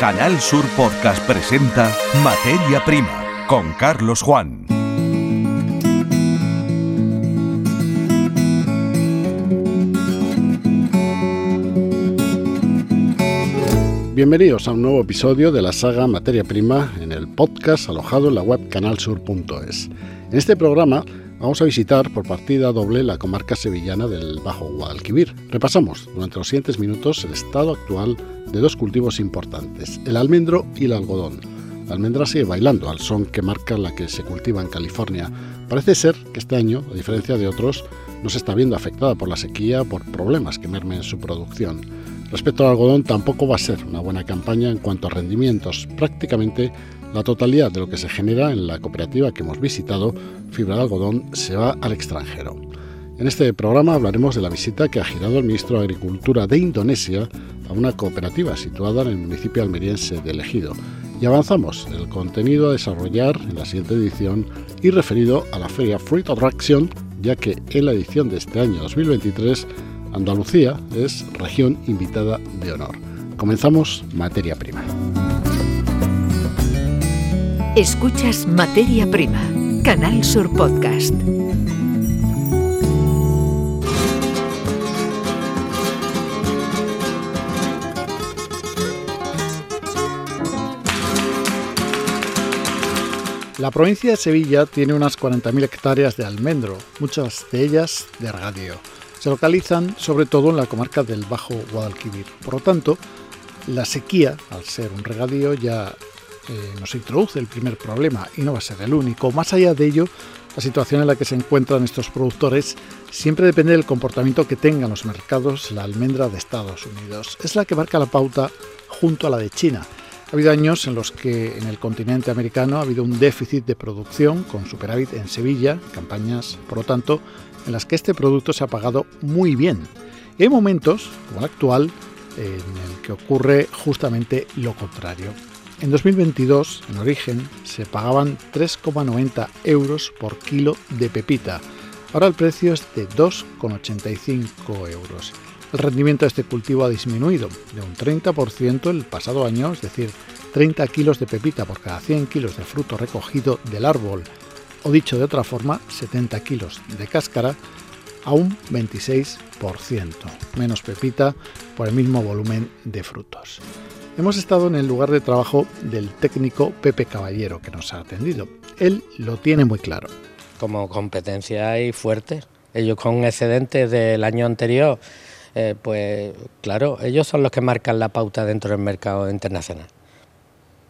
Canal Sur Podcast presenta Materia Prima con Carlos Juan. Bienvenidos a un nuevo episodio de la saga Materia Prima en el podcast alojado en la web canalsur.es. En este programa vamos a visitar por partida doble la comarca sevillana del Bajo Guadalquivir. Repasamos durante los siguientes minutos el estado actual de dos cultivos importantes, el almendro y el algodón. La almendra sigue bailando al son que marca la que se cultiva en California. Parece ser que este año, a diferencia de otros, no se está viendo afectada por la sequía por problemas que mermen su producción. Respecto al algodón, tampoco va a ser una buena campaña en cuanto a rendimientos. Prácticamente la totalidad de lo que se genera en la cooperativa que hemos visitado, Fibra de Algodón, se va al extranjero. En este programa hablaremos de la visita que ha girado el ministro de Agricultura de Indonesia a una cooperativa situada en el municipio almeriense de Ejido. Y avanzamos el contenido a desarrollar en la siguiente edición y referido a la feria Fruit Attraction, ya que en la edición de este año 2023 Andalucía es región invitada de honor. Comenzamos materia prima. Escuchas Materia Prima, Canal Sur Podcast. La provincia de Sevilla tiene unas 40.000 hectáreas de almendro, muchas de ellas de regadío se localizan sobre todo en la comarca del Bajo Guadalquivir. Por lo tanto, la sequía, al ser un regadío, ya eh, nos introduce el primer problema y no va a ser el único. Más allá de ello, la situación en la que se encuentran estos productores siempre depende del comportamiento que tengan los mercados la almendra de Estados Unidos. Es la que marca la pauta junto a la de China. Ha habido años en los que en el continente americano ha habido un déficit de producción con superávit en Sevilla, campañas, por lo tanto, en las que este producto se ha pagado muy bien. Y hay momentos, como el actual, en el que ocurre justamente lo contrario. En 2022, en origen, se pagaban 3,90 euros por kilo de pepita. Ahora el precio es de 2,85 euros. El rendimiento de este cultivo ha disminuido de un 30% el pasado año, es decir, 30 kilos de pepita por cada 100 kilos de fruto recogido del árbol o dicho de otra forma, 70 kilos de cáscara a un 26%, menos pepita por el mismo volumen de frutos. Hemos estado en el lugar de trabajo del técnico Pepe Caballero que nos ha atendido. Él lo tiene muy claro. Como competencia hay fuerte. Ellos con excedentes del año anterior, eh, pues claro, ellos son los que marcan la pauta dentro del mercado internacional.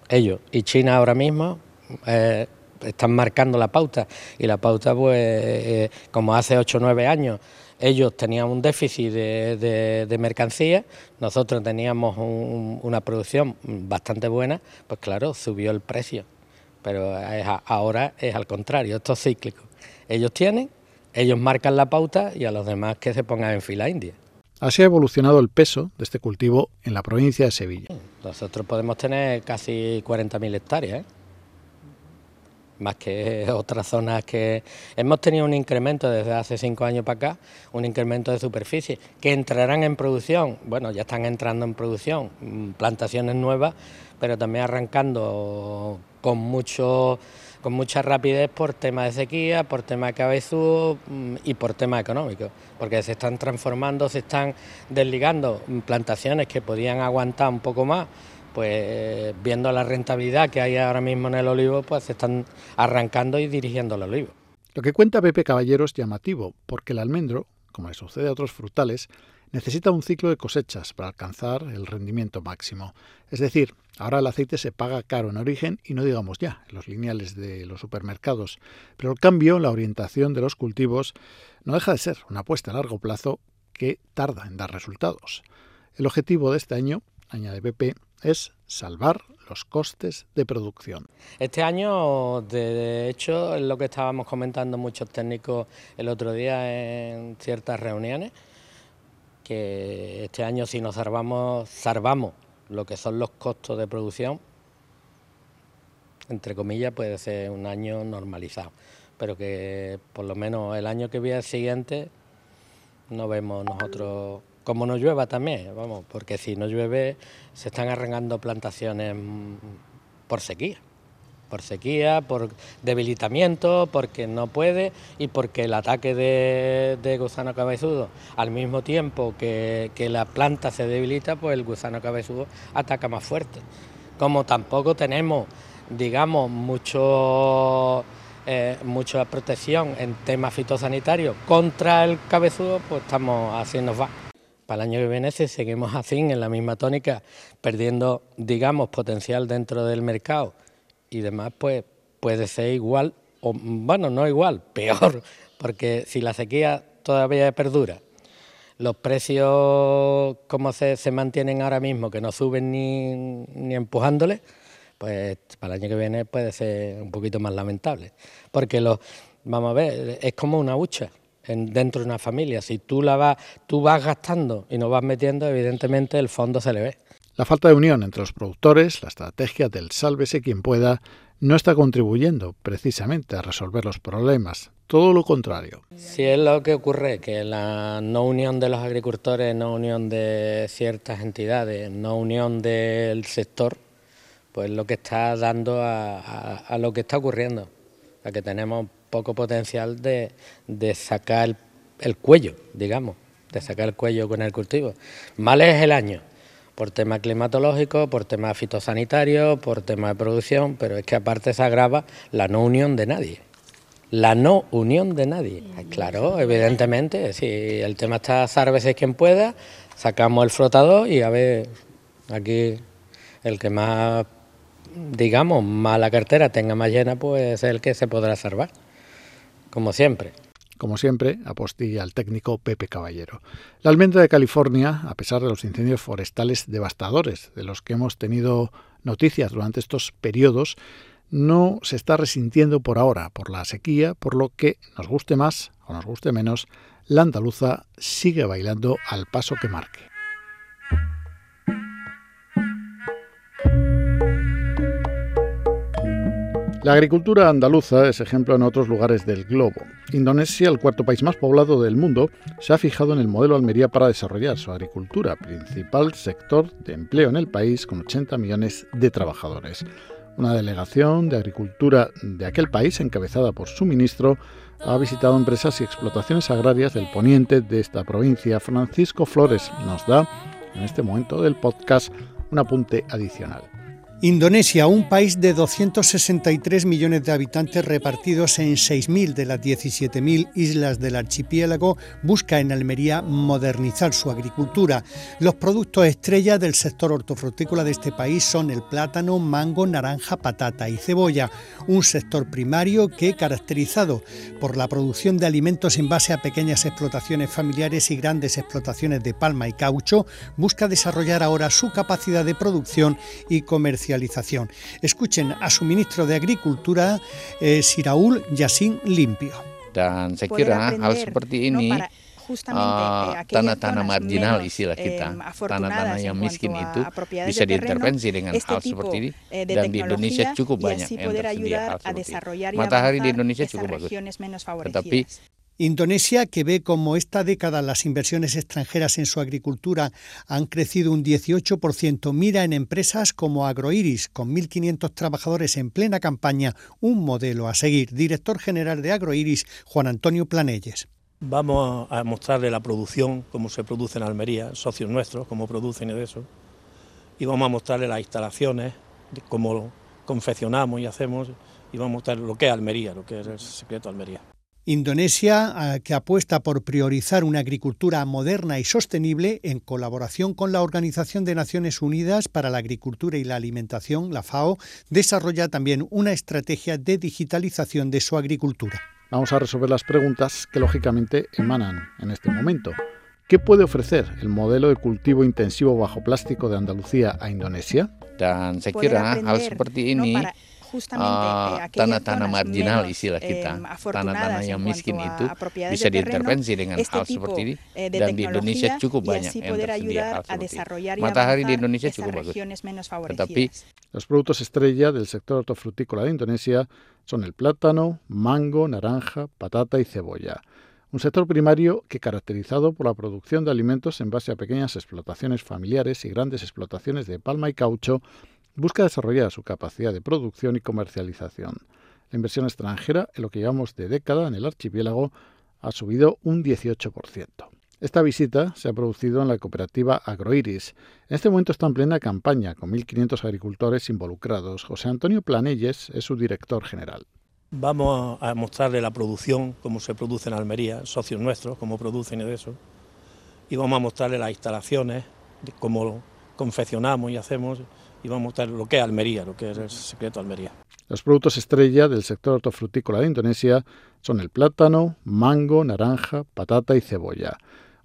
Ellos y China ahora mismo eh, están marcando la pauta y la pauta pues eh, como hace 8 o 9 años ellos tenían un déficit de, mercancía, nosotros teníamos una producción bastante buena, pues claro, subió el precio, pero ahora es al contrario, esto es cíclico. Ellos tienen, ellos marcan la pauta y a los demás que se pongan en fila india. Así ha evolucionado el peso de este cultivo en la provincia de Sevilla. Nosotros podemos tener casi 40.000 hectáreas. ¿eh? Más que otras zonas que hemos tenido un incremento desde hace cinco años para acá, un incremento de superficie, que entrarán en producción, bueno, ya están entrando en producción, mm, plantaciones nuevas, pero también arrancando con mucho con mucha rapidez por tema de sequía, por tema de cabezú mm, y por tema económico, porque se están transformando, se están desligando plantaciones que podían aguantar un poco más pues viendo la rentabilidad que hay ahora mismo en el olivo, pues se están arrancando y dirigiendo el olivo. Lo que cuenta Pepe Caballero es llamativo, porque el almendro, como le sucede a otros frutales, necesita un ciclo de cosechas para alcanzar el rendimiento máximo. Es decir, ahora el aceite se paga caro en origen y no digamos ya en los lineales de los supermercados, pero el cambio, la orientación de los cultivos, no deja de ser una apuesta a largo plazo que tarda en dar resultados. El objetivo de este año, añade Pepe, es salvar los costes de producción. Este año, de hecho, es lo que estábamos comentando muchos técnicos el otro día en ciertas reuniones, que este año si nos salvamos, salvamos lo que son los costos de producción, entre comillas, puede ser un año normalizado, pero que por lo menos el año que viene siguiente no vemos nosotros como no llueva también, vamos, porque si no llueve se están arrancando plantaciones por sequía por sequía, por debilitamiento, porque no puede y porque el ataque de, gusano cabezudo, al mismo tiempo que, la planta se debilita, pues el gusano cabezudo ataca más fuerte. Como tampoco tenemos, digamos, mucho, eh, mucha protección en temas fitosanitarios contra el cabezudo, pues estamos haciendo va. Para el año que viene, si seguimos así, en la misma tónica, perdiendo, digamos, potencial dentro del mercado y demás, pues puede ser igual, o bueno, no igual, peor, porque si la sequía todavía perdura, los precios como se, se mantienen ahora mismo, que no suben ni, ni empujándole, pues para el año que viene puede ser un poquito más lamentable. Porque los, vamos a ver, es como una hucha dentro de una familia. Si tú la vas, tú vas gastando y no vas metiendo, evidentemente el fondo se le ve. La falta de unión entre los productores, la estrategia del sálvese quien pueda, no está contribuyendo precisamente a resolver los problemas. Todo lo contrario. Si es lo que ocurre, que la no unión de los agricultores, no unión de ciertas entidades, no unión del sector, pues lo que está dando a, lo que está ocurriendo, a que tenemos poco potencial de, sacar el cuello, digamos, de sacar el cuello con el cultivo. Mal es el año, por tema climatológico, por tema fitosanitario, por tema de producción, pero es que aparte se agrava la no unión de nadie. La no unión de nadie. Claro, evidentemente, si el tema está sárvese quien pueda, sacamos el flotador y a ver, aquí el que más, digamos, más la cartera tenga más llena, pues es el que se podrá salvar, como siempre. Como siempre, apostilla al técnico Pepe Caballero. La almendra de California, a pesar de los incendios forestales devastadores de los que hemos tenido noticias durante estos periodos, no se está resintiendo por ahora por la sequía, por lo que, nos guste más o nos guste menos, la andaluza sigue bailando al paso que marque. La agricultura andaluza es ejemplo en otros lugares del globo. Indonesia, el cuarto país más poblado del mundo, se ha fijado en el modelo Almería para desarrollar su agricultura, principal sector de empleo en el país con 80 millones de trabajadores. Una delegación de agricultura de aquel país, encabezada por su ministro, ha visitado empresas y explotaciones agrarias del poniente de esta provincia. Francisco Flores nos da, en este momento del podcast, un apunte adicional. Indonesia, un país de 263 millones de habitantes repartidos en 6.000 de las 17.000 islas del archipiélago, busca en Almería modernizar su agricultura. Los productos estrella del sector hortofrutícola de este país son el plátano, mango, naranja, patata y cebolla, un sector primario que, caracterizado por la producción de alimentos en base a pequeñas explotaciones familiares y grandes explotaciones de palma y caucho, busca desarrollar ahora su capacidad de producción y comercialización Escuchen a su ministro de Agricultura, eh, Siraul Yassin Limpio. Dan saya kira hal seperti ini uh, tanah-tanah marginal istilah kita, tanah-tanah yang miskin itu bisa diintervensi dengan hal seperti ini eh, dan di Indonesia cukup banyak yang tersedia hal seperti ini. Matahari di Indonesia cukup bagus, tetapi Indonesia, que ve como esta década las inversiones extranjeras en su agricultura han crecido un 18%, mira en empresas como Agroiris, con 1.500 trabajadores en plena campaña, un modelo a seguir. Director general de Agroiris, Juan Antonio Planelles. Vamos a mostrarle la producción, cómo se produce en Almería, socios nuestros, cómo producen y eso. Y vamos a mostrarle las instalaciones, cómo confeccionamos y hacemos, y vamos a mostrar lo que es Almería, lo que es el secreto de Almería. Indonesia, que apuesta por priorizar una agricultura moderna y sostenible en colaboración con la Organización de Naciones Unidas para la Agricultura y la Alimentación, la FAO, desarrolla también una estrategia de digitalización de su agricultura. Vamos a resolver las preguntas que lógicamente emanan en este momento. ¿Qué puede ofrecer el modelo de cultivo intensivo bajo plástico de Andalucía a Indonesia? Dan saya kira hal seperti ini uh, tanah-tanah marginal istilah kita, tanah-tanah yang miskin itu bisa diintervensi dengan hal seperti ini eh, dan di Indonesia cukup banyak yang tersedia hal seperti ini. Matahari di Indonesia cukup bagus, tetapi los productos estrella del sector hortofrutícola de Indonesia son el plátano, mango, naranja, patata y cebolla. Un sector primario que, caracterizado por la producción de alimentos en base a pequeñas explotaciones familiares y grandes explotaciones de palma y caucho, busca desarrollar su capacidad de producción y comercialización. La inversión extranjera, en lo que llevamos de década en el archipiélago, ha subido un 18%. Esta visita se ha producido en la cooperativa Agroiris. En este momento está en plena campaña, con 1.500 agricultores involucrados. José Antonio Planelles es su director general. Vamos a mostrarle la producción, cómo se produce en Almería, socios nuestros, cómo producen y de eso. Y vamos a mostrarle las instalaciones, cómo confeccionamos y hacemos, y vamos a mostrar lo que es Almería, lo que es el secreto de Almería. Los productos estrella del sector hortofrutícola de Indonesia son el plátano, mango, naranja, patata y cebolla.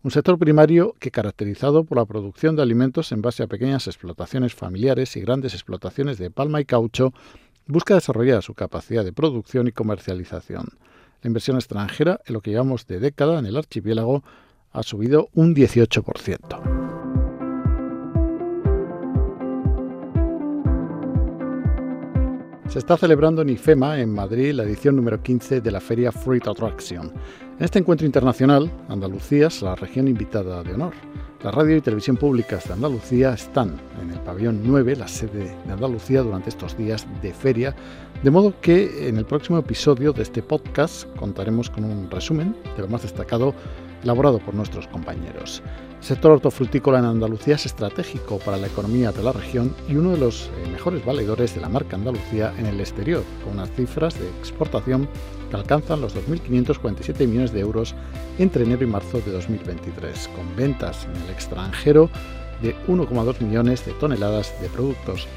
Un sector primario que, caracterizado por la producción de alimentos en base a pequeñas explotaciones familiares y grandes explotaciones de palma y caucho, busca desarrollar su capacidad de producción y comercialización. La inversión extranjera, en lo que llevamos de década en el archipiélago, ha subido un 18%. Se está celebrando en IFEMA, en Madrid, la edición número 15 de la feria Fruit Attraction. En este encuentro internacional, Andalucía es la región invitada de honor. La radio y televisión públicas de Andalucía están en el pabellón 9, la sede de Andalucía, durante estos días de feria, de modo que en el próximo episodio de este podcast contaremos con un resumen de lo más destacado elaborado por nuestros compañeros. El sector hortofrutícola en Andalucía es estratégico para la economía de la región y uno de los eh, mejores valedores de la marca Andalucía en el exterior, con unas cifras de exportación que alcanzan los 2.547 millones de euros entre enero y marzo de 2023, con ventas en el extranjero de 1,2 millones de toneladas de productos.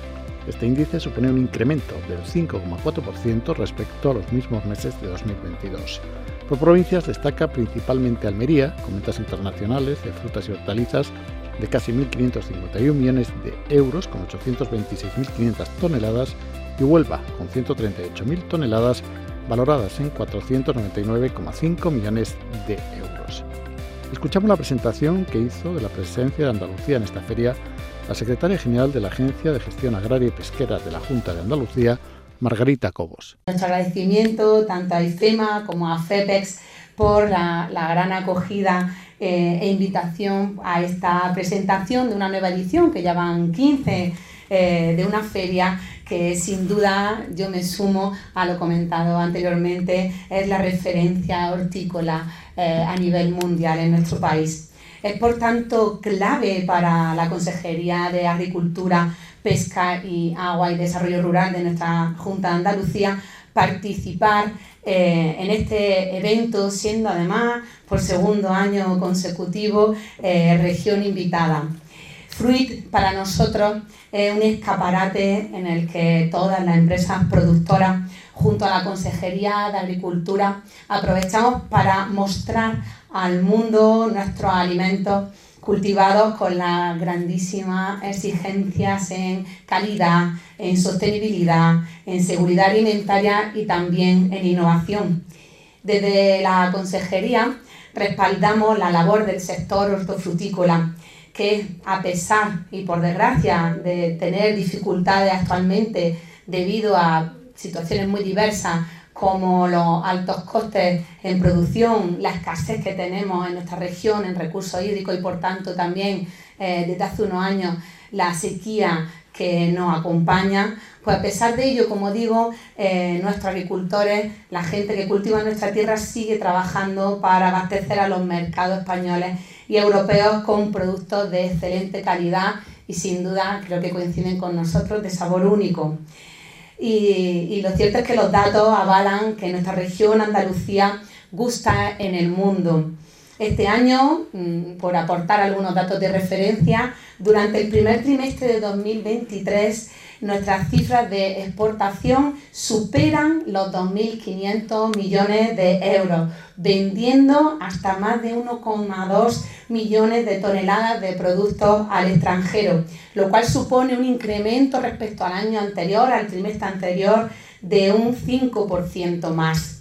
Este índice supone un incremento del 5,4% respecto a los mismos meses de 2022. Por provincias destaca principalmente Almería, con ventas internacionales de frutas y hortalizas de casi 1.551 millones de euros, con 826.500 toneladas, y Huelva, con 138.000 toneladas, valoradas en 499,5 millones de euros. Escuchamos la presentación que hizo de la presencia de Andalucía en esta feria la secretaria general de la Agencia de Gestión Agraria y Pesquera de la Junta de Andalucía, Margarita Cobos. Nuestro agradecimiento tanto a IFEMA como a FEPEX por la, gran acogida eh, e invitación a esta presentación de una nueva edición, que ya van 15, eh, de una feria que sin duda yo me sumo a lo comentado anteriormente, es la referencia hortícola eh, a nivel mundial en nuestro país. Es por tanto clave para la Consejería de Agricultura Pesca y Agua y Desarrollo Rural de nuestra Junta de Andalucía participar eh, en este evento, siendo además por segundo año consecutivo eh, región invitada. Fruit para nosotros es un escaparate en el que todas las empresas productoras, junto a la Consejería de Agricultura, aprovechamos para mostrar al mundo nuestros alimentos cultivados con las grandísimas exigencias en calidad, en sostenibilidad, en seguridad alimentaria y también en innovación. Desde la Consejería respaldamos la labor del sector hortofrutícola, que a pesar y por desgracia de tener dificultades actualmente debido a situaciones muy diversas como los altos costes en producción, la escasez que tenemos en nuestra región en recursos hídricos y por tanto también eh, desde hace unos años la sequía que nos acompaña, pues a pesar de ello, como digo, eh, nuestros agricultores, la gente que cultiva nuestra tierra sigue trabajando para abastecer a los mercados españoles y europeos con productos de excelente calidad y sin duda creo que coinciden con nosotros de sabor único. Y, lo cierto es que los datos avalan que nuestra región, Andalucía, gusta en el mundo. Este año, mm, por aportar algunos datos de referencia, durante el primer trimestre de 2023 nuestras cifras de exportación superan los 2.500 millones de euros, vendiendo hasta más de 1,2 millones de toneladas de productos al extranjero, lo cual supone un incremento respecto al año anterior, al trimestre anterior, de un 5% más.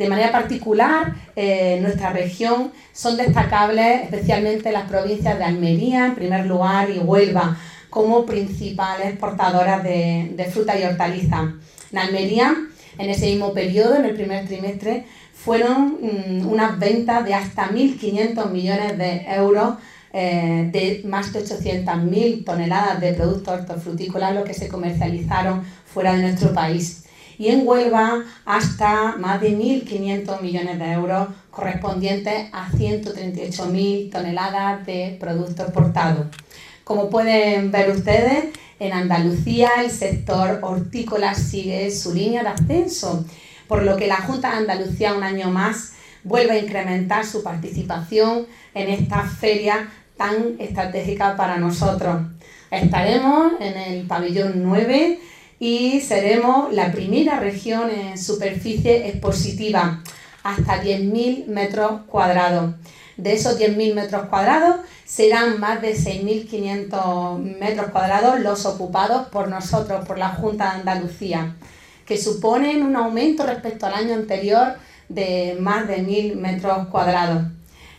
De manera particular, en eh, nuestra región son destacables especialmente las provincias de Almería, en primer lugar, y Huelva, como principales exportadoras de, de fruta y hortaliza. En Almería, en ese mismo periodo, en el primer trimestre, fueron mm, unas ventas de hasta 1.500 millones de euros eh, de más de 800.000 toneladas de productos hortofrutícolas los que se comercializaron fuera de nuestro país. Y en Huelva hasta más de 1.500 millones de euros correspondientes a 138.000 toneladas de productos exportados. Como pueden ver ustedes, en Andalucía el sector hortícola sigue su línea de ascenso, por lo que la Junta de Andalucía un año más vuelve a incrementar su participación en esta feria tan estratégica para nosotros. Estaremos en el pabellón 9 y seremos la primera región en superficie expositiva, hasta 10.000 metros cuadrados. De esos 10.000 metros cuadrados serán más de 6.500 metros cuadrados los ocupados por nosotros, por la Junta de Andalucía, que suponen un aumento respecto al año anterior de más de 1.000 metros cuadrados.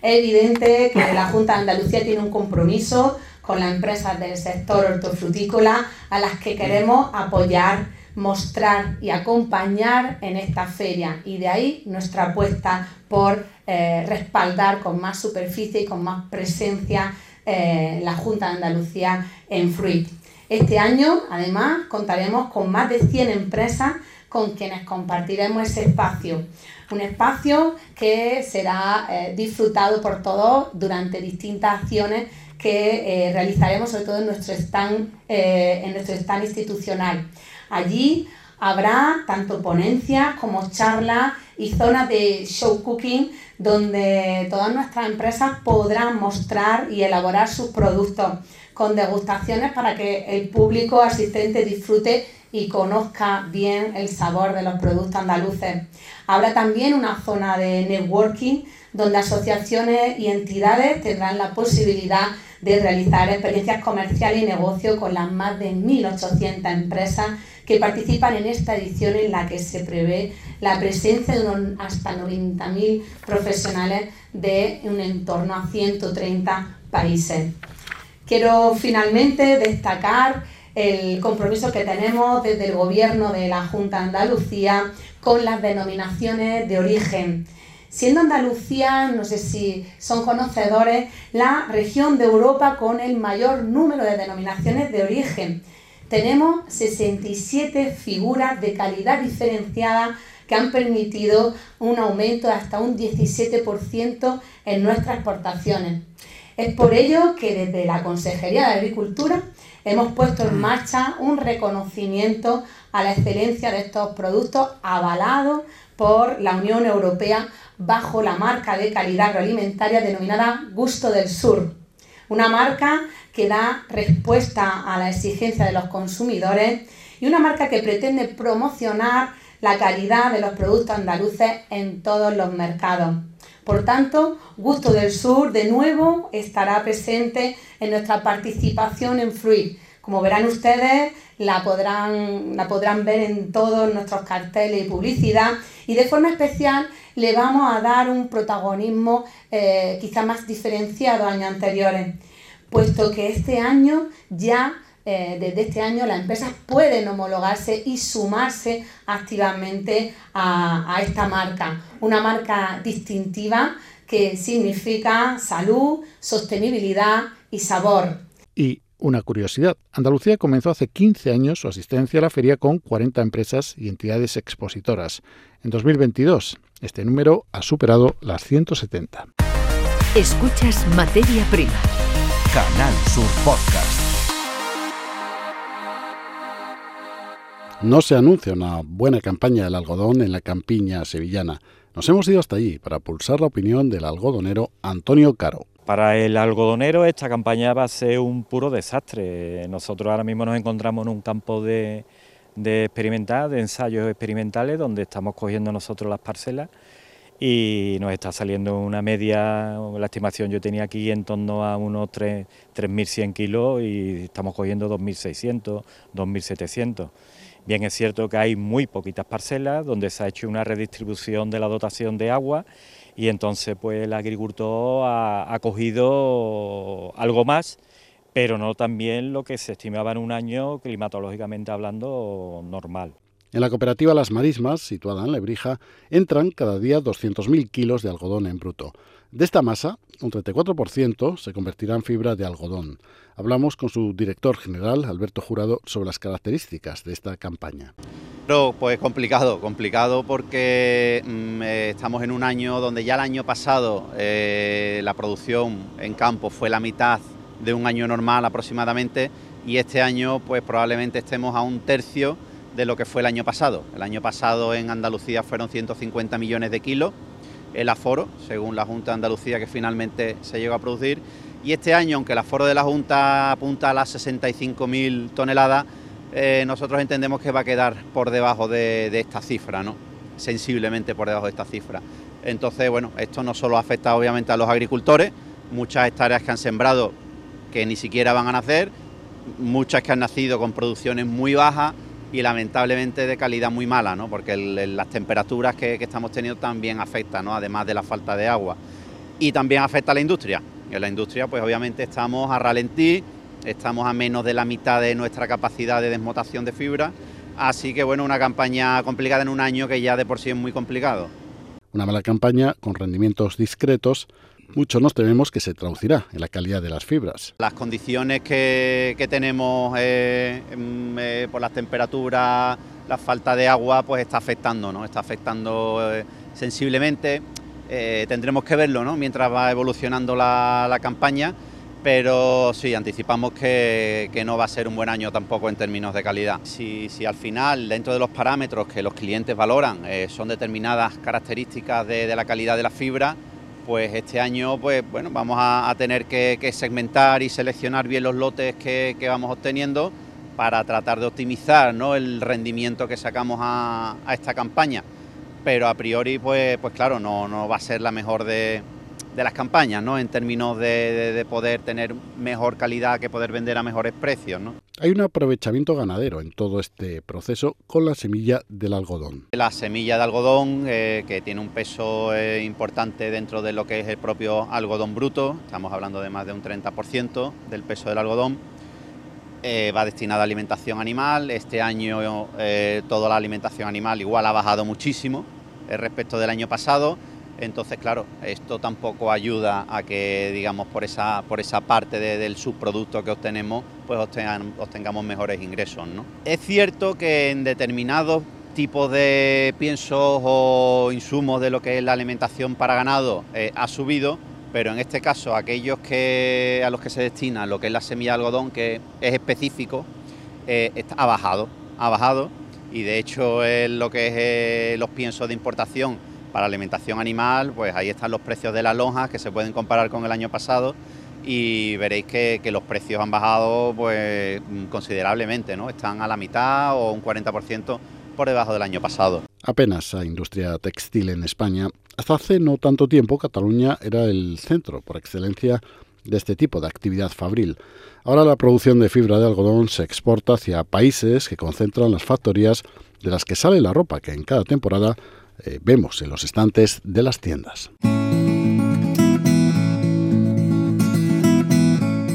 Es evidente que la Junta de Andalucía tiene un compromiso con las empresas del sector hortofrutícola a las que queremos apoyar, mostrar y acompañar en esta feria. Y de ahí nuestra apuesta por eh, respaldar con más superficie y con más presencia eh, la Junta de Andalucía en Fruit. Este año, además, contaremos con más de 100 empresas con quienes compartiremos ese espacio. Un espacio que será eh, disfrutado por todos durante distintas acciones que eh, realizaremos sobre todo en nuestro stand, eh, en nuestro stand institucional. Allí habrá tanto ponencias como charlas y zonas de show cooking donde todas nuestras empresas podrán mostrar y elaborar sus productos con degustaciones para que el público asistente disfrute y conozca bien el sabor de los productos andaluces. Habrá también una zona de networking donde asociaciones y entidades tendrán la posibilidad de realizar experiencias comerciales y negocio con las más de 1.800 empresas que participan en esta edición en la que se prevé la presencia de unos hasta 90.000 profesionales de un entorno a 130 países. Quiero finalmente destacar el compromiso que tenemos desde el Gobierno de la Junta de Andalucía con las denominaciones de origen. Siendo Andalucía, no sé si son conocedores, la región de Europa con el mayor número de denominaciones de origen. Tenemos 67 figuras de calidad diferenciada que han permitido un aumento de hasta un 17% en nuestras exportaciones. Es por ello que desde la Consejería de Agricultura hemos puesto en marcha un reconocimiento a la excelencia de estos productos avalados por la Unión Europea bajo la marca de calidad agroalimentaria denominada Gusto del Sur. Una marca que da respuesta a la exigencia de los consumidores y una marca que pretende promocionar la calidad de los productos andaluces en todos los mercados. Por tanto, Gusto del Sur de nuevo estará presente en nuestra participación en Fruit. Como verán ustedes, la podrán, la podrán ver en todos nuestros carteles y publicidad y de forma especial le vamos a dar un protagonismo eh, quizá más diferenciado a años anteriores, puesto que este año ya eh, desde este año las empresas pueden homologarse y sumarse activamente a, esta marca. Una marca distintiva que significa salud, sostenibilidad y sabor. Y una curiosidad, Andalucía comenzó hace 15 años su asistencia a la feria con 40 empresas y entidades expositoras. En 2022, este número ha superado las 170. Escuchas Materia Prima. Canal Sur Podcast. No se anuncia una buena campaña del algodón en la campiña sevillana. Nos hemos ido hasta allí para pulsar la opinión del algodonero Antonio Caro. Para el algodonero esta campaña va a ser un puro desastre. Nosotros ahora mismo nos encontramos en un campo de, de experimental, de ensayos experimentales, donde estamos cogiendo nosotros las parcelas y nos está saliendo una media, la estimación yo tenía aquí en torno a unos 3.100 kilos y estamos cogiendo 2.600, 2.700. Bien es cierto que hay muy poquitas parcelas donde se ha hecho una redistribución de la dotación de agua y entonces pues el agricultor ha, cogido algo más, pero no también lo que se estimaba en un año climatológicamente hablando normal. En la cooperativa Las Marismas, situada en Lebrija, entran cada día 200.000 kilos de algodón en bruto. De esta masa, un 34% se convertirá en fibra de algodón. Hablamos con su director general, Alberto Jurado, sobre las características de esta campaña. Pero pues complicado, complicado porque mm, eh, estamos en un año donde ya el año pasado eh, la producción en campo fue la mitad de un año normal aproximadamente y este año pues probablemente estemos a un tercio de lo que fue el año pasado. El año pasado en Andalucía fueron 150 millones de kilos el aforo, según la Junta de Andalucía que finalmente se llegó a producir. Y este año, aunque el aforo de la Junta apunta a las 65.000 toneladas, eh, nosotros entendemos que va a quedar por debajo de, de, esta cifra, ¿no? sensiblemente por debajo de esta cifra. Entonces, bueno, esto no solo afecta obviamente a los agricultores, muchas hectáreas que han sembrado que ni siquiera van a nacer, muchas que han nacido con producciones muy bajas y lamentablemente de calidad muy mala, ¿no? porque las temperaturas que, estamos teniendo también afectan, ¿no? además de la falta de agua. Y también afecta a la industria. En la industria, pues obviamente estamos a ralentí, estamos a menos de la mitad de nuestra capacidad de desmotación de fibra, así que bueno, una campaña complicada en un año que ya de por sí es muy complicado. Una mala campaña con rendimientos discretos mucho nos tememos que se traducirá en la calidad de las fibras. Las condiciones que, tenemos eh, mm, eh, por las temperaturas, la falta de agua, pues está afectando, ¿no? Está afectando eh, sensiblemente. tendremos que verlo, ¿no? Mientras va evolucionando la, campaña, pero sí, anticipamos que, no va a ser un buen año tampoco en términos de calidad. Si, al final, dentro de los parámetros que los clientes valoran, son determinadas características de, de la calidad de la fibra, pues este año pues bueno vamos a, tener que, segmentar y seleccionar bien los lotes que, vamos obteniendo para tratar de optimizar el rendimiento que sacamos a, esta campaña pero a priori pues pues claro no, no va a ser la mejor de, de las campañas, ¿no? En términos de, poder tener mejor calidad, que poder vender a mejores precios, ¿no? Hay un aprovechamiento ganadero en todo este proceso con la semilla del algodón. La semilla de algodón, eh, que tiene un peso eh, importante dentro de lo que es el propio algodón bruto, estamos hablando de más de un 30% del peso del algodón, eh, va destinada a alimentación animal. Este año toda la alimentación animal igual ha bajado muchísimo respecto del año pasado entonces, claro, esto tampoco ayuda a que, digamos, por esa, por esa parte del subproducto que obtenemos, pues obtengamos mejores ingresos. ¿no? Es cierto que en determinados tipos de piensos o insumos de lo que es la alimentación para ganado eh, ha subido, pero en este caso aquellos que a los que se destina lo que es la semilla de algodón, que es específico, eh, ha bajado, ha y de hecho es lo que es eh, los piensos de importación para alimentación animal, pues ahí están los precios de las lonjas que se pueden comparar con el año pasado y veréis que, los precios han bajado pues considerablemente, ¿no? Están a la mitad o un 40% por debajo del año pasado. Apenas a industria textil en España. Hasta hace no tanto tiempo Cataluña era el centro por excelencia de este tipo de actividad fabril. Ahora la producción de fibra de algodón se exporta hacia países que concentran las factorías de las que sale la ropa que en cada temporada eh, vemos en los estantes de las tiendas.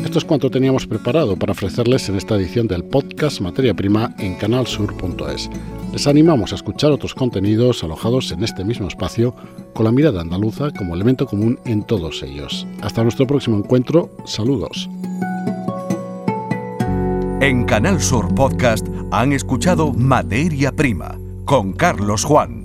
Esto es cuanto teníamos preparado para ofrecerles en esta edición del podcast Materia Prima en canalsur.es. Les animamos a escuchar otros contenidos alojados en este mismo espacio con la mirada andaluza como elemento común en todos ellos. Hasta nuestro próximo encuentro, saludos. En Canal Sur Podcast han escuchado Materia Prima con Carlos Juan.